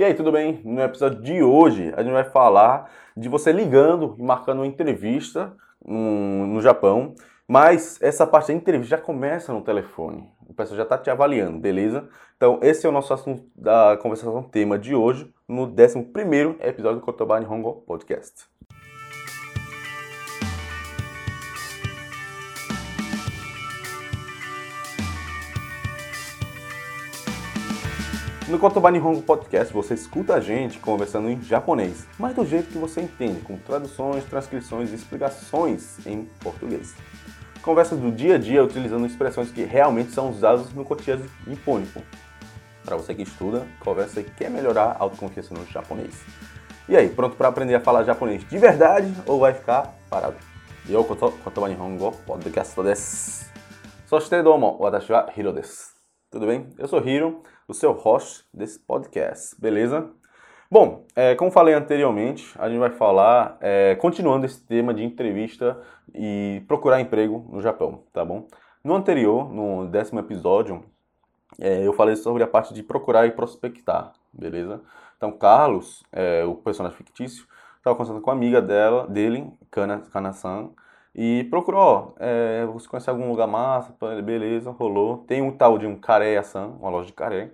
E aí, tudo bem? No episódio de hoje, a gente vai falar de você ligando e marcando uma entrevista no, no Japão, mas essa parte da entrevista já começa no telefone. O pessoal já está te avaliando, beleza? Então, esse é o nosso assunto da conversação tema de hoje, no 11 episódio do Kotoba Nihongo Podcast. No Kotoba Nihongo Podcast você escuta a gente conversando em japonês, mas do jeito que você entende, com traduções, transcrições e explicações em português. Conversas do dia a dia utilizando expressões que realmente são usadas no cotidiano nipônico. Para você que estuda, conversa e quer melhorar a autoconfiança no japonês. E aí, pronto para aprender a falar japonês de verdade ou vai ficar parado? Eu, Kotoba Nihongo Podcast desu. Soshite domo, watashi wa Hiro desu. Tudo bem? Eu sou Hiro o seu host desse podcast, beleza? Bom, é, como falei anteriormente, a gente vai falar, é, continuando esse tema de entrevista e procurar emprego no Japão, tá bom? No anterior, no décimo episódio, é, eu falei sobre a parte de procurar e prospectar, beleza? Então, Carlos, é, o personagem fictício, estava conversando com a amiga dela, dele, Kana, Kana-san, e procurou, é, você conhece algum lugar massa? Beleza, rolou. Tem um tal de um Caré-san, uma loja de caré.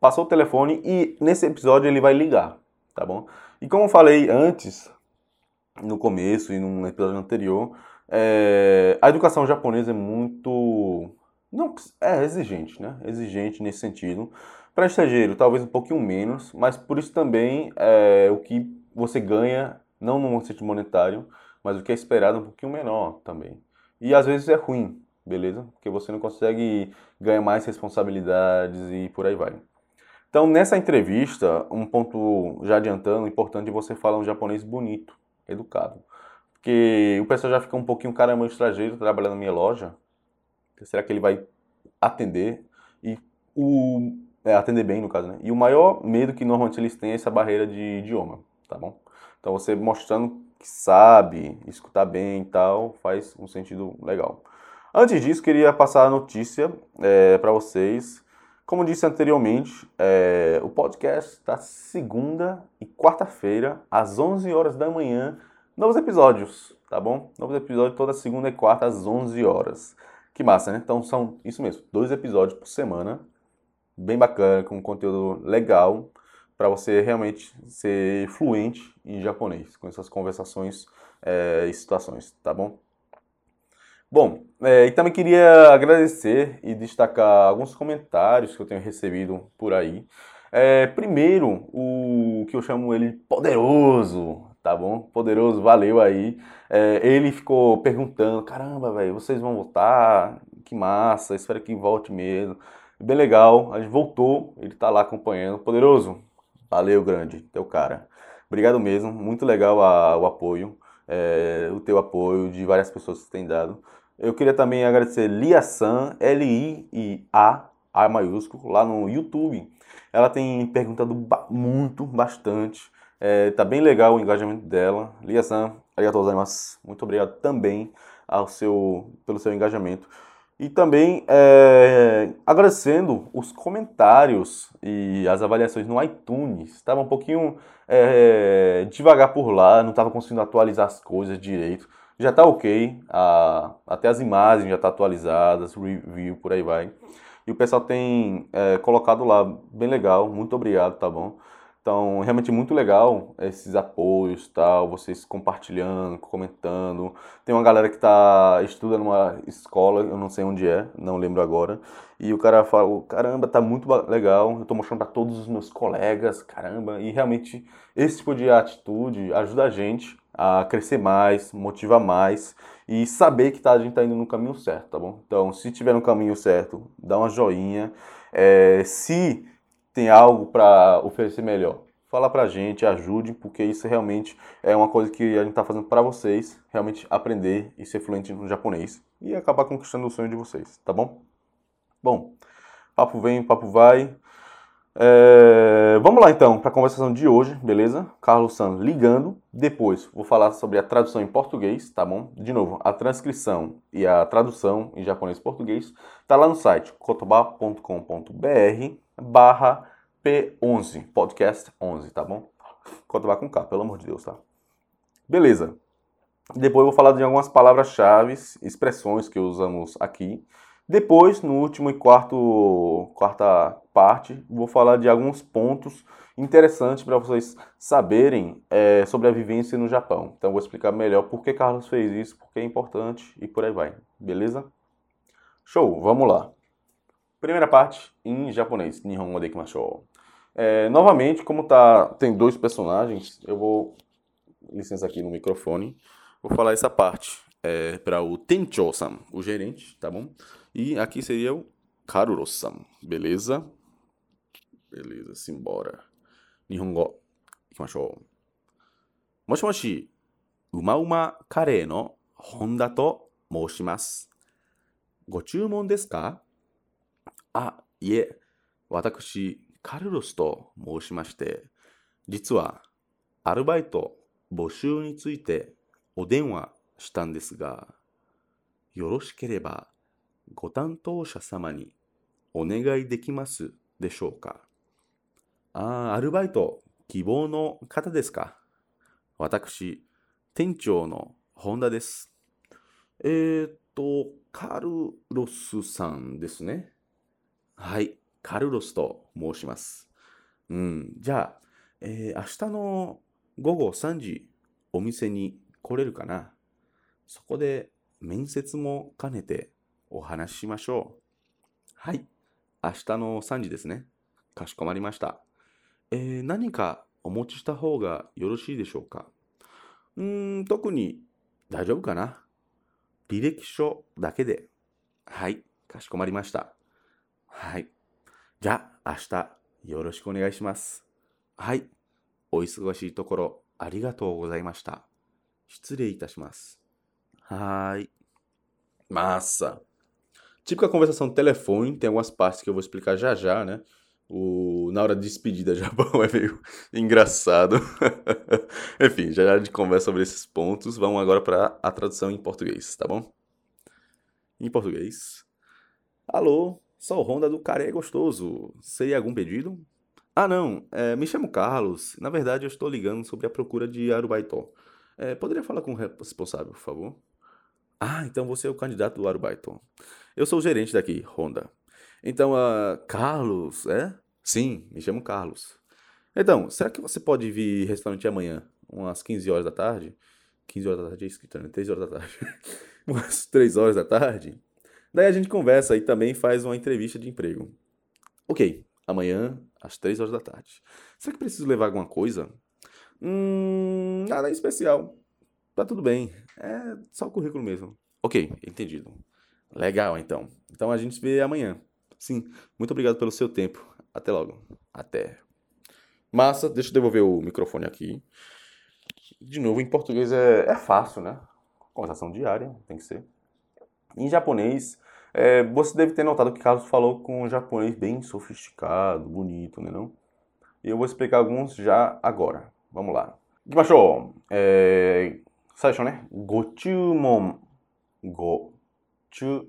Passou o telefone e nesse episódio ele vai ligar, tá bom? E como eu falei antes, no começo e num episódio anterior, é, a educação japonesa é muito. Não, é exigente, né? Exigente nesse sentido. Para estrangeiro, talvez um pouquinho menos, mas por isso também é, o que você ganha, não no sentido monetário, mas o que é esperado é um pouquinho menor também. E às vezes é ruim, beleza? Porque você não consegue ganhar mais responsabilidades e por aí vai. Então, nessa entrevista, um ponto já adiantando, importante, você falar um japonês bonito, educado. Porque o pessoal já fica um pouquinho, caramba, estrangeiro trabalhando na minha loja. Será que ele vai atender? E o é, atender bem, no caso, né? E o maior medo que normalmente eles têm é essa barreira de idioma, tá bom? Então, você mostrando que sabe escutar bem e tal, faz um sentido legal. Antes disso, queria passar a notícia é, para vocês. Como disse anteriormente, é, o podcast está segunda e quarta-feira, às 11 horas da manhã, novos episódios, tá bom? Novos episódios toda segunda e quarta, às 11 horas. Que massa, né? Então são isso mesmo, dois episódios por semana, bem bacana, com conteúdo legal para você realmente ser fluente em japonês, com essas conversações é, e situações, tá bom? Bom, é, e também queria agradecer e destacar alguns comentários que eu tenho recebido por aí. É, primeiro, o que eu chamo ele poderoso, tá bom? Poderoso, valeu aí. É, ele ficou perguntando: caramba, velho, vocês vão voltar? Que massa, espero que volte mesmo. Bem legal, a gente voltou, ele tá lá acompanhando. Poderoso, Valeu, grande, teu cara. Obrigado mesmo, muito legal a, o apoio, é, o teu apoio de várias pessoas que têm dado. Eu queria também agradecer Lia San, L-I-A, A maiúsculo, lá no YouTube. Ela tem perguntado ba muito, bastante. É, tá bem legal o engajamento dela. Lia San, arigatou gozaimasu. Muito obrigado também ao seu, pelo seu engajamento. E também é, agradecendo os comentários e as avaliações no iTunes. Estava um pouquinho é, devagar por lá, não estava conseguindo atualizar as coisas direito. Já está ok, a, até as imagens já estão tá atualizadas, review, por aí vai. E o pessoal tem é, colocado lá, bem legal, muito obrigado, tá bom? Então, realmente muito legal esses apoios, tal, vocês compartilhando, comentando. Tem uma galera que tá estuda numa escola, eu não sei onde é, não lembro agora. E o cara fala, caramba, tá muito legal. Eu tô mostrando para todos os meus colegas, caramba. E realmente esse tipo de atitude ajuda a gente a crescer mais, motiva mais e saber que tá, a gente tá indo no caminho certo, tá bom? Então, se tiver no caminho certo, dá uma joinha. É, se tem algo para oferecer melhor, fala pra gente, ajude, porque isso realmente é uma coisa que a gente está fazendo para vocês, realmente aprender e ser fluente no japonês e acabar conquistando o sonho de vocês, tá bom? Bom, papo vem, papo vai. É, vamos lá então para a conversação de hoje, beleza? Carlos San ligando. Depois vou falar sobre a tradução em português, tá bom? De novo, a transcrição e a tradução em japonês e português tá lá no site kotoba.com.br barra P11, podcast 11, tá bom? Conta com K, pelo amor de Deus, tá? Beleza. Depois eu vou falar de algumas palavras-chave, expressões que usamos aqui. Depois, no último e quarto, quarta parte, vou falar de alguns pontos interessantes para vocês saberem é, sobre a vivência no Japão. Então, vou explicar melhor por que Carlos fez isso, por que é importante e por aí vai. Beleza? Show, vamos lá. Primeira parte em japonês. Nihongo de ikimashou. É, novamente, como tá, tem dois personagens, eu vou licença aqui no microfone. Vou falar essa parte é, para o Tencho-san, o gerente, tá bom? E aqui seria o Karuro-san, beleza? Beleza, simbora. Nihongo, ikimashou. Moshi moshi, uma uma kare no Honda to moshimasu. ご注文ですかあ、 いえ、私、カルロスと申しまして、実はアルバイト募集についてお電話したんですが、よろしければご担当者様にお願いできますでしょうか？ああ、アルバイト希望の方ですか？私、店長の本田です。えー、っと、カルロスさんですね。はい、カルロスと申します。うん、じゃあ、えー、明日の午後3時、お店に来れるかな？そこで面接も兼ねてお話ししましょう。はい、明日の3時ですね。かしこまりました。えー、何かお持ちした方がよろしいでしょうか？うーん、特に大丈夫かな？履歴書だけで。はい、かしこまりました。はい。じゃあ、明日、よろしくお願いします。はい。お忙しいところ、ありがとうございました。失礼いたします。Hi. Massa. Típica conversação no telefone, tem algumas partes que eu vou explicar já já, né? O, na hora de despedida Japão é meio engraçado. Enfim, já já a gente conversa sobre esses pontos. Vamos agora para a tradução em português, tá bom? Em português. Alô, sou o Honda do Caré Gostoso. Seria algum pedido? Ah, não. É, me chamo Carlos. Na verdade, eu estou ligando sobre a procura de Arubaitó. É, poderia falar com o responsável, por favor? Ah, então você é o candidato do Arubaitó. Eu sou o gerente daqui, Honda. Então, uh, Carlos, é? Sim, me chamo Carlos. Então, será que você pode vir restaurante amanhã, umas 15 horas da tarde? 15 horas da tarde é escrito, né? 3 horas da tarde. umas 3 horas da tarde? Daí a gente conversa e também faz uma entrevista de emprego. Ok, amanhã às 3 horas da tarde. Será que preciso levar alguma coisa? Hum, nada especial. Tá tudo bem. É só o currículo mesmo. Ok, entendido. Legal, então. Então a gente se vê amanhã. Sim, muito obrigado pelo seu tempo. Até logo. Até. Massa, deixa eu devolver o microfone aqui. De novo, em português é, é fácil, né? Conversação diária, tem que ser. Em japonês, é, você deve ter notado que Carlos falou com um japonês bem sofisticado, bonito, né não? E eu vou explicar alguns já agora. Vamos lá. Kimashou. É, Saisho, né? Gochumon. Gochumon.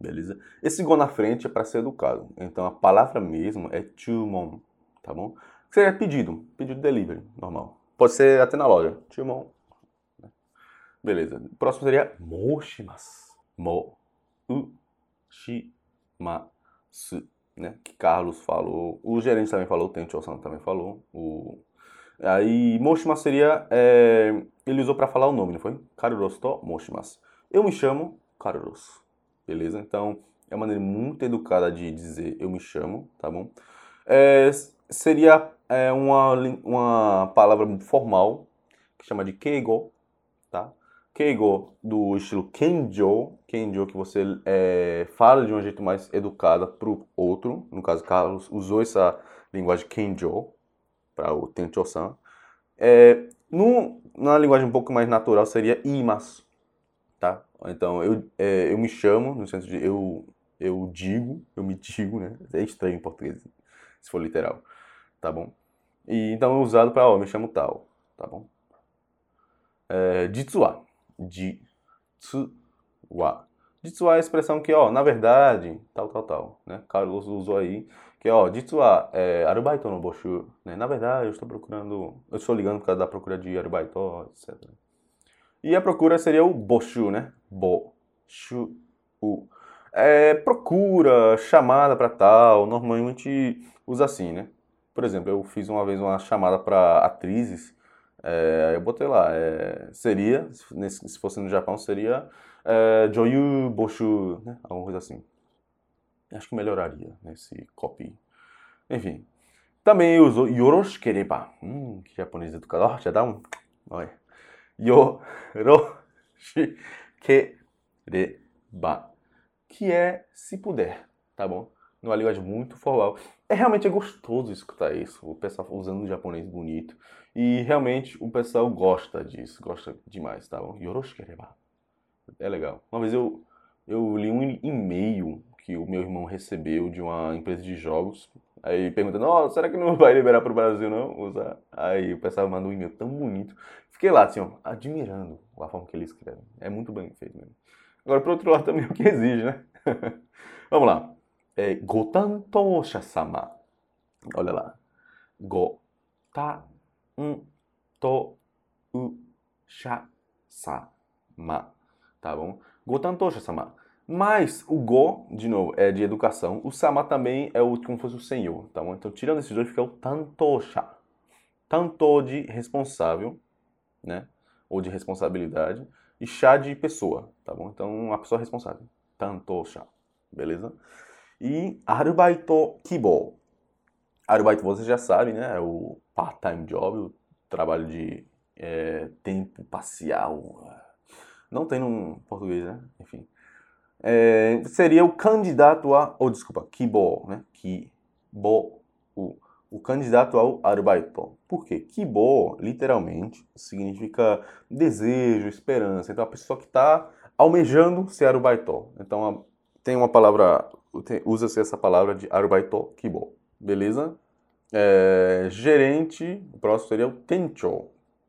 Beleza? Esse go na frente é para ser educado. Então a palavra mesmo é chumon, tá bom? Que seria é pedido, pedido delivery, normal. Pode ser até na loja. Chumon, Beleza. O próximo seria moshimasu. Mo. U. Shi. Ma. Su. Né? Que Carlos falou. O gerente também falou. O Tencho-san também falou. O... Aí, moshimasu seria... É... Ele usou para falar o nome, não foi? Karurosu to moshimasu. Eu me chamo Karurosu beleza? Então, é uma maneira muito educada de dizer eu me chamo, tá bom? É, seria é, uma, uma palavra formal que chama de keigo, tá? Keigo do estilo kenjo, kenjo que você é, fala de um jeito mais educado para o outro. No caso, Carlos usou essa linguagem kenjo para o tencho-san. É, no, na linguagem um pouco mais natural seria imasu, tá? Então, eu, é, eu me chamo, no sentido de eu, eu digo, eu me digo, né? É estranho em português, se for literal, tá bom? E então é usado para, ó, me chamo tal, tá bom? É, jitsu wa, jitsu wa, Jitsu é a expressão que, ó, na verdade, tal, tal, tal, né? Carlos usou aí, que, ó, Jitsu é arubaito no boshu, né? Na verdade, eu estou procurando, eu estou ligando por causa da procura de arubaito, etc. E a procura seria o boshu, né? Boshu. É, procura, chamada para tal, normalmente usa assim, né? Por exemplo, eu fiz uma vez uma chamada para atrizes, é, eu botei lá, é, seria, se fosse no Japão, seria é, Joyu Boshu, né? alguma coisa assim. Acho que melhoraria nesse copy. Enfim. Também usou Yoroshikereba. Hum, que japonês educador, já dá um. Olha. Yoroshikereba. Que é se puder, tá bom? Numa linguagem muito formal. É realmente é gostoso escutar isso, o pessoal usando um japonês bonito. E realmente o pessoal gosta disso, gosta demais, tá bom? Yoroshikereba. É legal. Uma vez eu, eu li um e-mail que o meu irmão recebeu de uma empresa de jogos. Aí perguntando, oh, será que não vai liberar para o Brasil não? Usar. Aí o pessoal mandou um e-mail tão bonito. Fiquei lá, assim, ó, admirando a forma que ele escreve. É muito bem feito mesmo. Agora, por outro lado, também o que exige, né? Vamos lá. É, Gotantosha-sama. Olha lá. Gotanto-sha-sama tá bom? Gotantosha-sama. Mas o go, de novo, é de educação. O sama também é o, como se fosse o senhor, tá bom? Então, tirando esses dois, fica o tantosha. Tanto de responsável, né? Ou de responsabilidade. E chá de pessoa, tá bom? Então, a pessoa responsável. Tantosha. Beleza? E arubaito kibo. Arubaito, você já sabe, né? É o part-time job, o trabalho de é, tempo parcial não tem no português, né? Enfim. É, seria o candidato a. Ou, oh, desculpa, kibo, né? Kibo. O, o candidato ao arubaito. Por quê? Kibo, literalmente, significa desejo, esperança. Então, a pessoa que está almejando ser arubaito. Então, tem uma palavra. Usa-se essa palavra de arubaito kibo. Beleza? É, gerente, o próximo seria o tencho.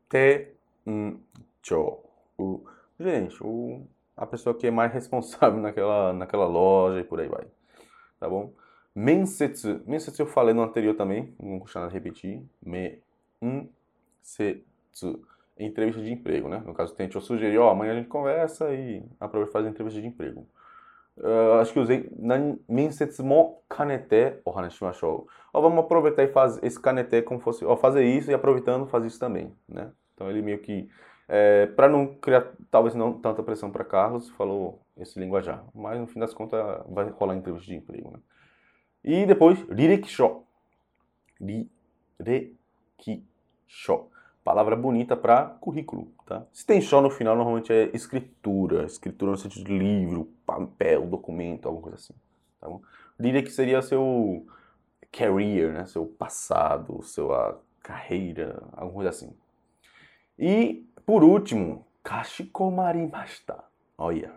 Tencho. O Gente, o, a pessoa que é mais responsável naquela, naquela loja e por aí vai. Tá bom? Mensetsu. Mensetsu eu falei no anterior também, não vou nada repetir. Mensetsu. Entrevista de emprego, né? No caso, tente eu sugerir, ó, amanhã a gente conversa e aproveita e faz a entrevista de emprego. Uh, acho que usei mo kanete ohanashimashou. Ó, vamos aproveitar e fazer esse kanete como fosse, fazer isso e aproveitando fazer isso também, né? Então ele meio que é, para não criar, talvez não tanta pressão para Carlos, falou esse linguajar. Mas no fim das contas vai rolar entrevista de emprego. Né? E depois, Rirekisho. Rirekisho. Palavra bonita para currículo. Tá? Se tem show no final, normalmente é escritura. Escritura no sentido de livro, papel, documento, alguma coisa assim. Tá bom? que seria seu career, né? seu passado, sua carreira, alguma coisa assim. E por último, kashikomarimashita. Olha,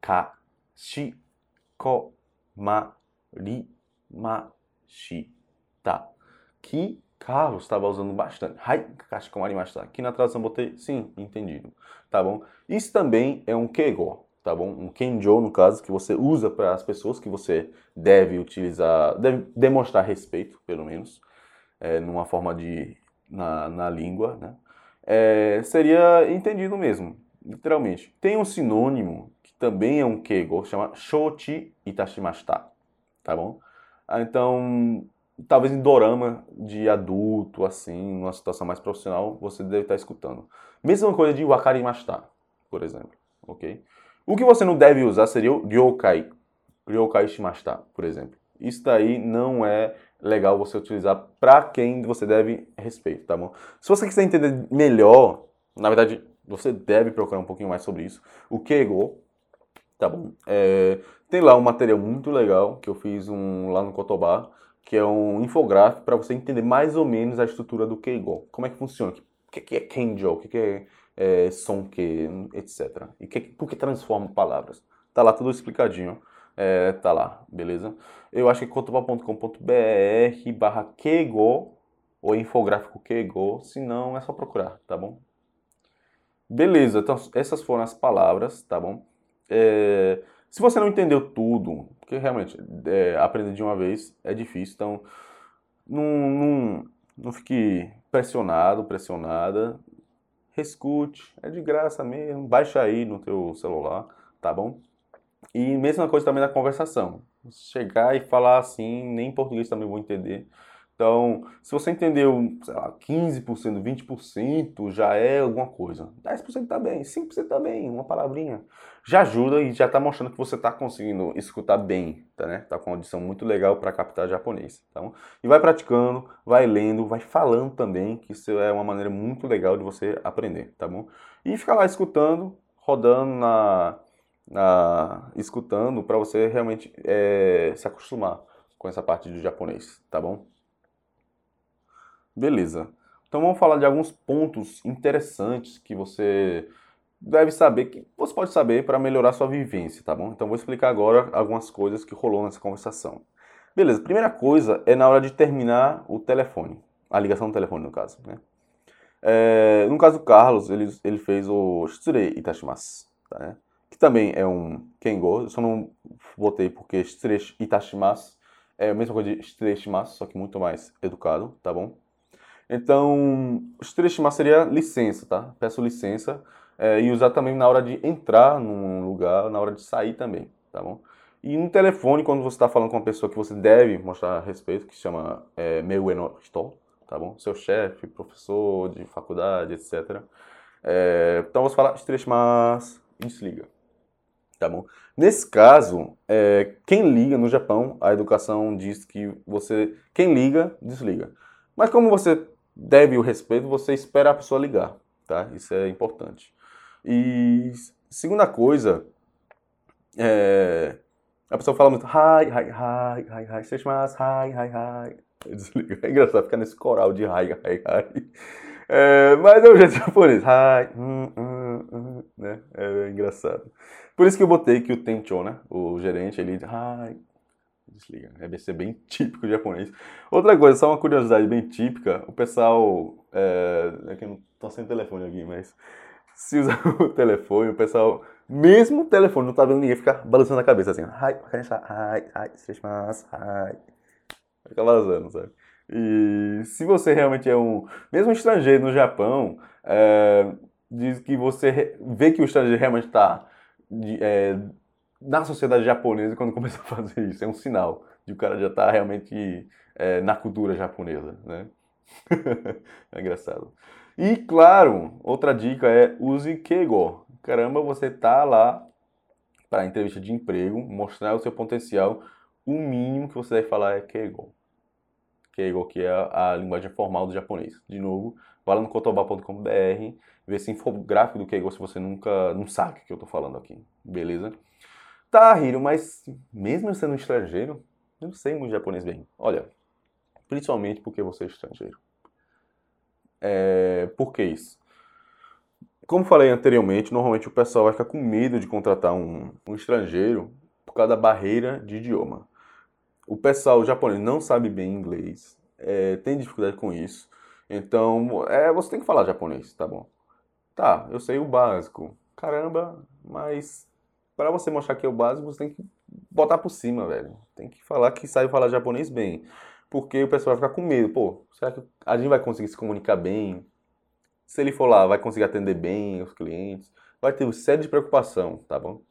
kashikomarimashita. Que Carlos estava usando bastante. Hai kashikomarimashita. Aqui na tradução botei sim, entendido. Tá bom? Isso também é um keigo, tá bom? Um kenjo, no caso, que você usa para as pessoas que você deve utilizar, deve demonstrar respeito, pelo menos, é, numa forma de na, na língua, né? é, seria entendido mesmo, literalmente. Tem um sinônimo que também é um keigo, chama shoti itashimashita, tá bom? Ah, então, talvez em dorama de adulto, assim, numa situação mais profissional, você deve estar escutando. Mesma coisa de wakarimashita, por exemplo, ok? O que você não deve usar seria o ryokai, ryokai shimashita, por exemplo. Isso daí não é legal você utilizar para quem você deve respeito, tá bom? Se você quiser entender melhor, na verdade, você deve procurar um pouquinho mais sobre isso. O Keigo, tá bom? É, tem lá um material muito legal que eu fiz um, lá no Cotobá, que é um infográfico para você entender mais ou menos a estrutura do Keigo. Como é que funciona? O que, é Kenjo? O que, é, é Sonke? Etc. E que, por que transforma palavras? Tá lá tudo explicadinho é, tá lá, beleza? Eu acho que cotoba.com.br barra Kego ou infográfico Kego, se não é só procurar, tá bom? Beleza, então essas foram as palavras, tá bom? É, Se você não entendeu tudo, porque realmente é, aprender de uma vez é difícil, então não, não, não fique pressionado, pressionada. Rescute, é de graça mesmo, baixa aí no teu celular, tá bom? E mesma coisa também na conversação. Chegar e falar assim, nem em português também vou entender. Então, se você entendeu, sei lá, 15%, 20%, já é alguma coisa. 10% tá bem, 5% tá bem, uma palavrinha. Já ajuda e já tá mostrando que você tá conseguindo escutar bem, tá, né? Tá com uma audição muito legal para captar japonês. Então, e vai praticando, vai lendo, vai falando também, que isso é uma maneira muito legal de você aprender, tá bom? E ficar lá escutando, rodando na, na escutando para você realmente é, se acostumar com essa parte do japonês, tá bom? Beleza. Então vamos falar de alguns pontos interessantes que você deve saber, que você pode saber para melhorar sua vivência, tá bom? Então vou explicar agora algumas coisas que rolou nessa conversação. Beleza, primeira coisa é na hora de terminar o telefone, a ligação do telefone no caso, né? É, no caso do Carlos, ele, ele fez o Shitsurei Itashimasu, tá, né? que também é um Kengo, eu só não botei porque Shitsurei Itashimasu é a mesma coisa de Shitsurei Shimasu, só que muito mais educado, tá bom? Então, estimar seria licença, tá? Peço licença é, e usar também na hora de entrar num lugar, na hora de sair também, tá bom? E no telefone, quando você está falando com uma pessoa que você deve mostrar respeito, que se chama é, meu eno tá bom? Seu chefe, professor de faculdade, etc. É, então você fala mas e desliga, tá bom? Nesse caso, é, quem liga no Japão, a educação diz que você, quem liga, desliga. Mas como você deve o respeito, você espera a pessoa ligar, tá? Isso é importante. E segunda coisa, é, a pessoa fala muito hi, hi, hi, hi, hi, seimasu, hi, hi, hi. Desliga. É engraçado ficar nesse coral de hi, hi, hi. É, mas é o jeito japonês. Hi, hum, hum, hum, né? É engraçado. Por isso que eu botei que o Tencho, né? O gerente, ele hi, desliga. Deve ser bem típico japonês. Outra coisa, só uma curiosidade bem típica, o pessoal. É, é que eu não tô sem telefone aqui, mas. Se usa o telefone, o pessoal, mesmo o telefone, não tá vendo ninguém, fica balançando a cabeça assim. Ai, ai, ai, ai. Fica balançando, sabe? E se você realmente é um. Mesmo um estrangeiro no Japão, é, diz que você vê que o estrangeiro realmente está é, na sociedade japonesa quando começa a fazer isso. É um sinal de o cara já tá realmente é, na cultura japonesa, né? é engraçado. E claro, outra dica é use Keigo. Caramba, você tá lá para entrevista de emprego, mostrar o seu potencial. O mínimo que você deve falar é Keigo. Keigo, que é a, linguagem formal do japonês. De novo, vá lá no kotoba.com.br, vê esse infográfico do Keigo se você nunca não sabe o que eu estou falando aqui. Beleza? Tá, Hiro, mas mesmo sendo estrangeiro, eu não sei muito japonês bem. Olha, principalmente porque você é estrangeiro. É, por que isso? Como falei anteriormente, normalmente o pessoal vai ficar com medo de contratar um, um estrangeiro por causa da barreira de idioma. O pessoal japonês não sabe bem inglês, é, tem dificuldade com isso. Então, é, você tem que falar japonês, tá bom? Tá, eu sei o básico. Caramba, mas para você mostrar que é o básico, você tem que botar por cima, velho. Tem que falar que sabe falar japonês bem. Porque o pessoal vai ficar com medo. Pô, será que a gente vai conseguir se comunicar bem? Se ele for lá, vai conseguir atender bem os clientes? Vai ter uma série de preocupação, tá bom?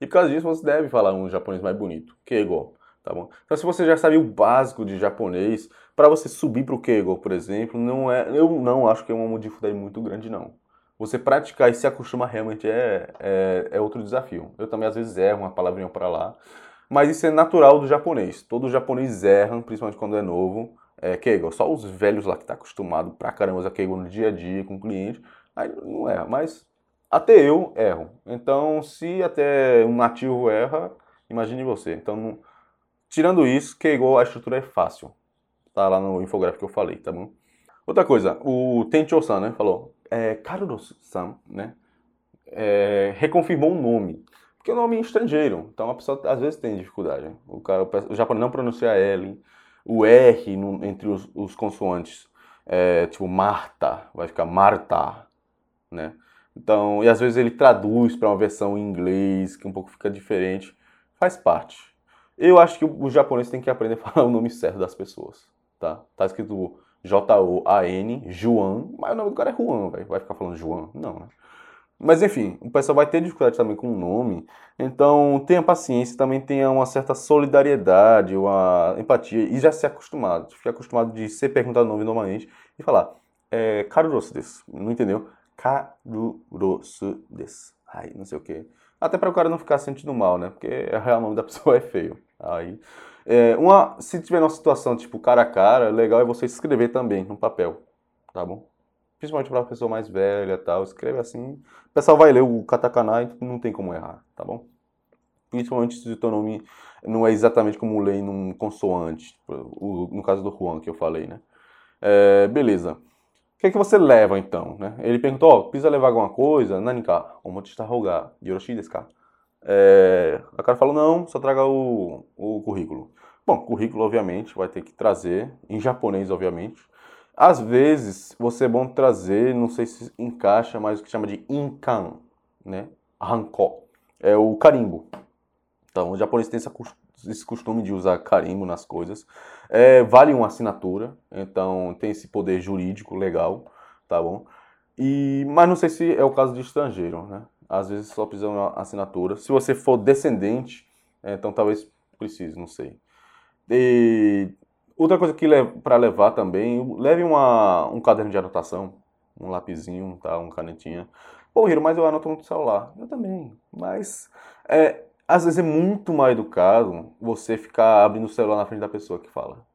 E por causa disso, você deve falar um japonês mais bonito. Keigo, tá bom? Então, se você já sabe o básico de japonês, para você subir para o Keigo, por exemplo, não é, eu não acho que é uma dificuldade muito grande, não você praticar e se acostumar realmente é, é, é, outro desafio. Eu também às vezes erro uma palavrinha para lá, mas isso é natural do japonês. Todo japonês erra, principalmente quando é novo. É Keigo, só os velhos lá que tá acostumado pra caramba a Keigo no dia a dia com o cliente, aí não erra, mas até eu erro. Então, se até um nativo erra, imagine você. Então, não... tirando isso, Keigo, a estrutura é fácil. Tá lá no infográfico que eu falei, tá bom? Outra coisa, o Tencho-san, né, falou, é, Carlos-san, né, é, reconfirmou o nome. Porque o nome é estrangeiro, então a pessoa às vezes tem dificuldade. O, cara, o japonês não pronuncia L, o R no, entre os, os consoantes, é, tipo Marta, vai ficar Marta, né? Então, e às vezes ele traduz para uma versão em inglês, que um pouco fica diferente. Faz parte. Eu acho que o, japonês tem que aprender a falar o nome certo das pessoas, tá? Tá escrito J-O-A-N, Juan, mas o nome do cara é Juan, velho. Vai ficar falando Juan? Não, né? Mas enfim, o pessoal vai ter dificuldade também com o nome, então tenha paciência, também tenha uma certa solidariedade, uma empatia e já se acostumado, fique acostumado de ser perguntado o nome normalmente e falar, é, Karurosu desu, não entendeu? Karurosu desu, ai, não sei o que. Até para o cara não ficar sentindo mal, né? Porque o real nome da pessoa é feio. Aí, é, uma, se tiver uma situação tipo cara a cara, legal é você escrever também no papel, tá bom? principalmente para a pessoa mais velha tal, escreve assim, o pessoal vai ler o katakana e não tem como errar, tá bom? Principalmente se o teu nome não é exatamente como ler num consoante, no caso do Juan que eu falei, né? É, beleza. O que é que você leva então, né? Ele perguntou, ó, oh, precisa levar alguma coisa? Nanika, omochita rogar, yoroshi desu ka? É, a cara falou, não, só traga o, o currículo. Bom, currículo, obviamente, vai ter que trazer, em japonês, obviamente. Às vezes, você é bom trazer, não sei se encaixa, mas o que chama de inkan, né? Hanko. É o carimbo. Então, o japonês tem esse costume de usar carimbo nas coisas. É, vale uma assinatura, então tem esse poder jurídico legal, tá bom? E, mas não sei se é o caso de estrangeiro, né? Às vezes só precisa de uma assinatura. Se você for descendente, então talvez precise, não sei. E Outra coisa que para levar também, leve uma, um caderno de anotação, um lapisinho, tá, um canetinha. Pô, Hiro, mas eu anoto no celular. Eu também, mas é, às vezes é muito mais educado você ficar abrindo o celular na frente da pessoa que fala.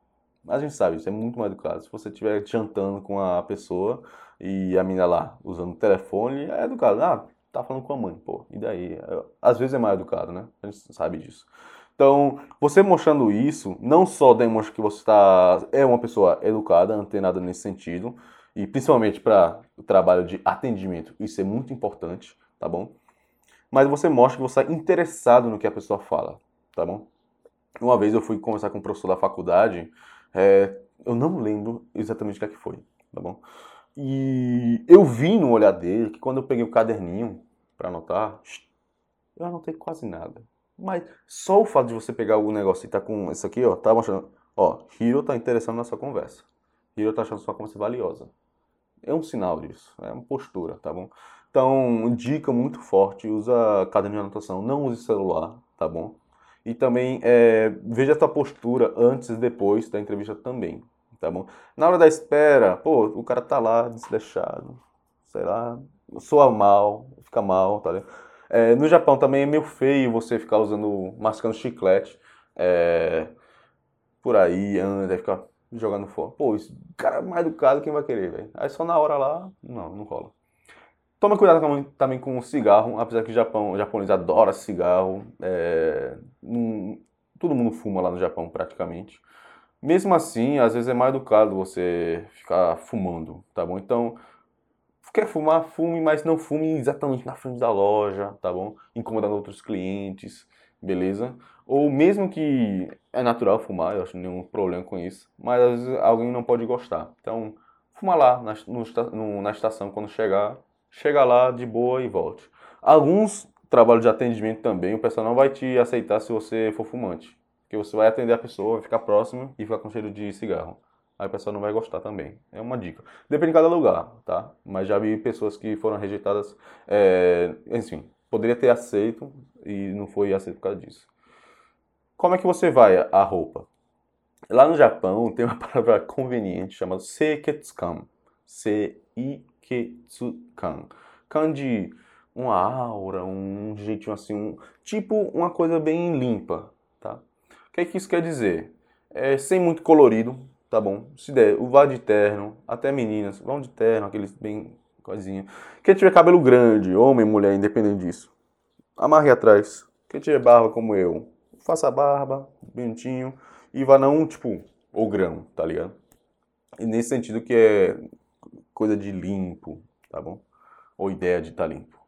A gente sabe, isso é muito mais educado. Se você estiver jantando com a pessoa e a menina lá usando o telefone, é educado. Ah, tá falando com a mãe, pô. E daí? Às vezes é mais educado, né? A gente sabe disso. Então, você mostrando isso, não só demonstra que você tá, é uma pessoa educada, antenada nesse sentido, e principalmente para o trabalho de atendimento, isso é muito importante, tá bom? Mas você mostra que você é interessado no que a pessoa fala, tá bom? Uma vez eu fui conversar com um professor da faculdade, é, eu não lembro exatamente o que, é que foi, tá bom? E eu vi no olhar dele que quando eu peguei o caderninho para anotar, eu anotei quase nada. Mas só o fato de você pegar algum negócio e tá com isso aqui, ó, tá mostrando, ó, Hiro tá interessando na sua conversa. Hiro tá achando sua conversa valiosa. É um sinal disso, é uma postura, tá bom? Então, dica muito forte, usa caderno de anotação, não use celular, tá bom? E também é, veja a sua postura antes e depois da entrevista também, tá bom? Na hora da espera, pô, o cara tá lá, desleixado, sei lá, soa mal, fica mal, tá ligado? É, no Japão também é meio feio você ficar usando, mascando chiclete é, por aí, anda, ficar jogando fora. Pô, esse cara é mais educado, quem vai querer, velho? Aí só na hora lá, não, não rola. Toma cuidado também com o cigarro, apesar que o Japão, o japonês adora cigarro. É, todo mundo fuma lá no Japão, praticamente. Mesmo assim, às vezes é mais educado você ficar fumando, tá bom? Então, quer fumar, fume, mas não fume exatamente na frente da loja, tá bom? Incomodando outros clientes, beleza? Ou mesmo que é natural fumar, eu acho nenhum problema com isso, mas às vezes alguém não pode gostar. Então, fuma lá na, no, na estação quando chegar, chega lá de boa e volte. Alguns trabalhos de atendimento também, o pessoal não vai te aceitar se você for fumante. Porque você vai atender a pessoa, vai ficar próximo e ficar com cheiro de cigarro aí a pessoa não vai gostar também. É uma dica. Depende de cada lugar, tá? Mas já vi pessoas que foram rejeitadas, é, enfim, poderia ter aceito e não foi aceito por causa disso. Como é que você vai a roupa? Lá no Japão tem uma palavra conveniente chamada seiketsukan. Seiketsukan. Kan de uma aura, um jeitinho assim, um, tipo uma coisa bem limpa, que, é que isso quer dizer? É, sem muito colorido, tá bom. Se der, o vá de terno, até meninas, vão de terno, aqueles bem coisinha. Quem tiver cabelo grande, homem, mulher, independente disso, amarre atrás. Quem tiver barba como eu, faça barba, bonitinho, e vá não, tipo, o grão, tá ligado? E nesse sentido que é coisa de limpo, tá bom? Ou ideia de estar tá limpo.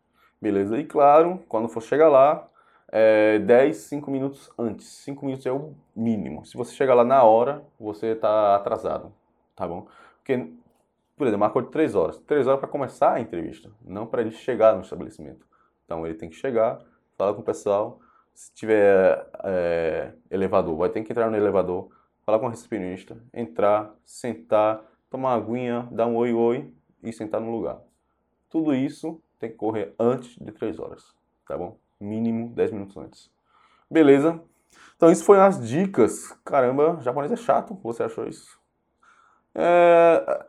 Beleza? E claro, quando for chegar lá, é, 10, 5 minutos antes. 5 minutos é o mínimo. Se você chegar lá na hora, você está atrasado, tá bom? Porque por exemplo, marcou de 3 horas. 3 horas para começar a entrevista, não para ele chegar no estabelecimento. Então ele tem que chegar, falar com o pessoal. Se tiver é, elevador, vai ter que entrar no elevador, falar com o recepcionista, entrar, sentar, tomar uma aguinha, dar um oi oi e sentar no lugar. Tudo isso tem que correr antes de 3 horas, tá bom? Mínimo 10 minutos antes. Beleza? Então isso foi as dicas. Caramba, japonês é chato, você achou isso? É,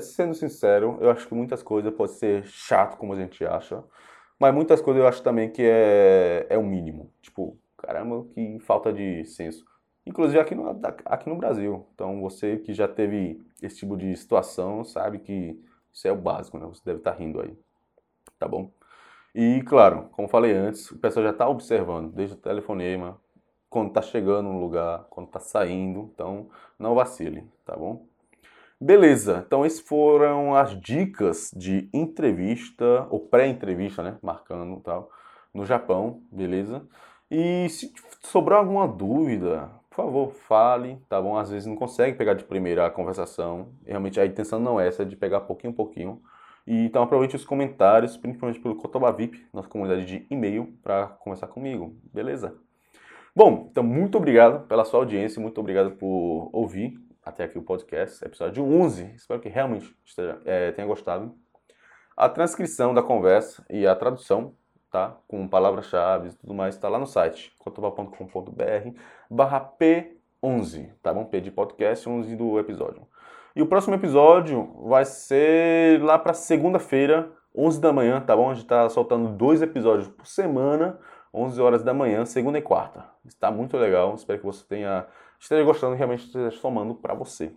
sendo sincero, eu acho que muitas coisas podem ser chato como a gente acha, mas muitas coisas eu acho também que é, é o mínimo. Tipo, caramba, que falta de senso. Inclusive aqui no, aqui no Brasil. Então você que já teve esse tipo de situação sabe que isso é o básico, né? Você deve estar rindo aí. Tá bom? E claro, como falei antes, o pessoal já está observando, desde o telefonema, quando está chegando no lugar, quando está saindo. Então não vacile, tá bom? Beleza, então essas foram as dicas de entrevista, ou pré-entrevista, né, marcando tal, no Japão, beleza? E se sobrar alguma dúvida, por favor, fale, tá bom? Às vezes não consegue pegar de primeira a conversação, realmente a intenção não é essa, é de pegar pouquinho em pouquinho. E, então aproveite os comentários, principalmente pelo Cotoba VIP, nossa comunidade de e-mail, para conversar comigo, beleza? Bom, então muito obrigado pela sua audiência, muito obrigado por ouvir até aqui o podcast, episódio 11. Espero que realmente esteja, é, tenha gostado. A transcrição da conversa e a tradução, tá? Com palavras-chave e tudo mais, está lá no site, cotoval.com.br barra P11, tá bom? P de podcast, 11 do episódio. E o próximo episódio vai ser lá para segunda-feira, 11 da manhã, tá bom? A gente está soltando dois episódios por semana, 11 horas da manhã, segunda e quarta. Está muito legal, espero que você tenha esteja gostando e realmente esteja somando para você.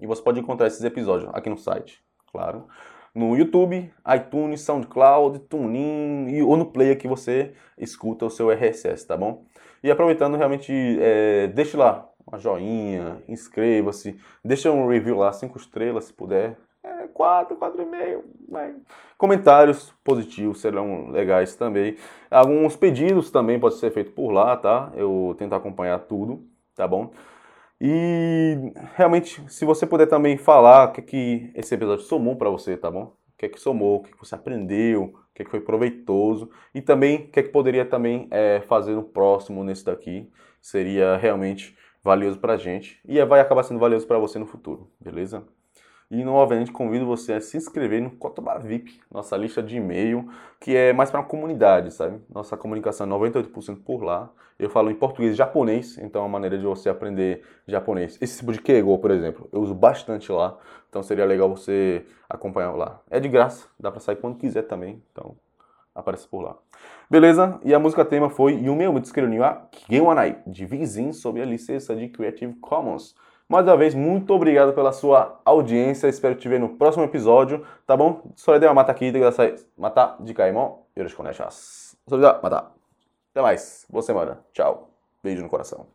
E você pode encontrar esses episódios aqui no site, claro. No YouTube, iTunes, SoundCloud, TuneIn ou no player que você escuta o seu RSS, tá bom? E aproveitando, realmente, é, deixe lá uma joinha, inscreva-se, deixa um review lá, cinco estrelas se puder. É, quatro, quatro e meio. Mas... Comentários positivos serão legais também. Alguns pedidos também podem ser feitos por lá, tá? Eu tento acompanhar tudo tá bom? E realmente, se você puder também falar o que, que esse episódio somou para você, tá bom? O que é que somou, o que, que você aprendeu, o que, é que foi proveitoso e também o que é que poderia também é, fazer no próximo nesse daqui seria realmente valioso para a gente e vai acabar sendo valioso para você no futuro, beleza? E novamente convido você a se inscrever no Cotoba VIP, nossa lista de e-mail, que é mais para a comunidade, sabe? Nossa comunicação é 98% por lá. Eu falo em português e japonês, então é uma maneira de você aprender japonês. Esse tipo de Keigo, por exemplo, eu uso bastante lá, então seria legal você acompanhar lá. É de graça, dá para sair quando quiser também, então aparece por lá. Beleza? E a música tema foi Yume o Mitsukeru ni wa Kigen Wanai, de Vizin, sob a licença de Creative Commons. Mais uma vez, muito obrigado pela sua audiência. Espero te ver no próximo episódio, tá bom? Mata kite kudasai. Mata jikai mo yoroshiku onegaishimasu. Soredewa mata. Até mais. Boa semana. Tchau. Beijo no coração.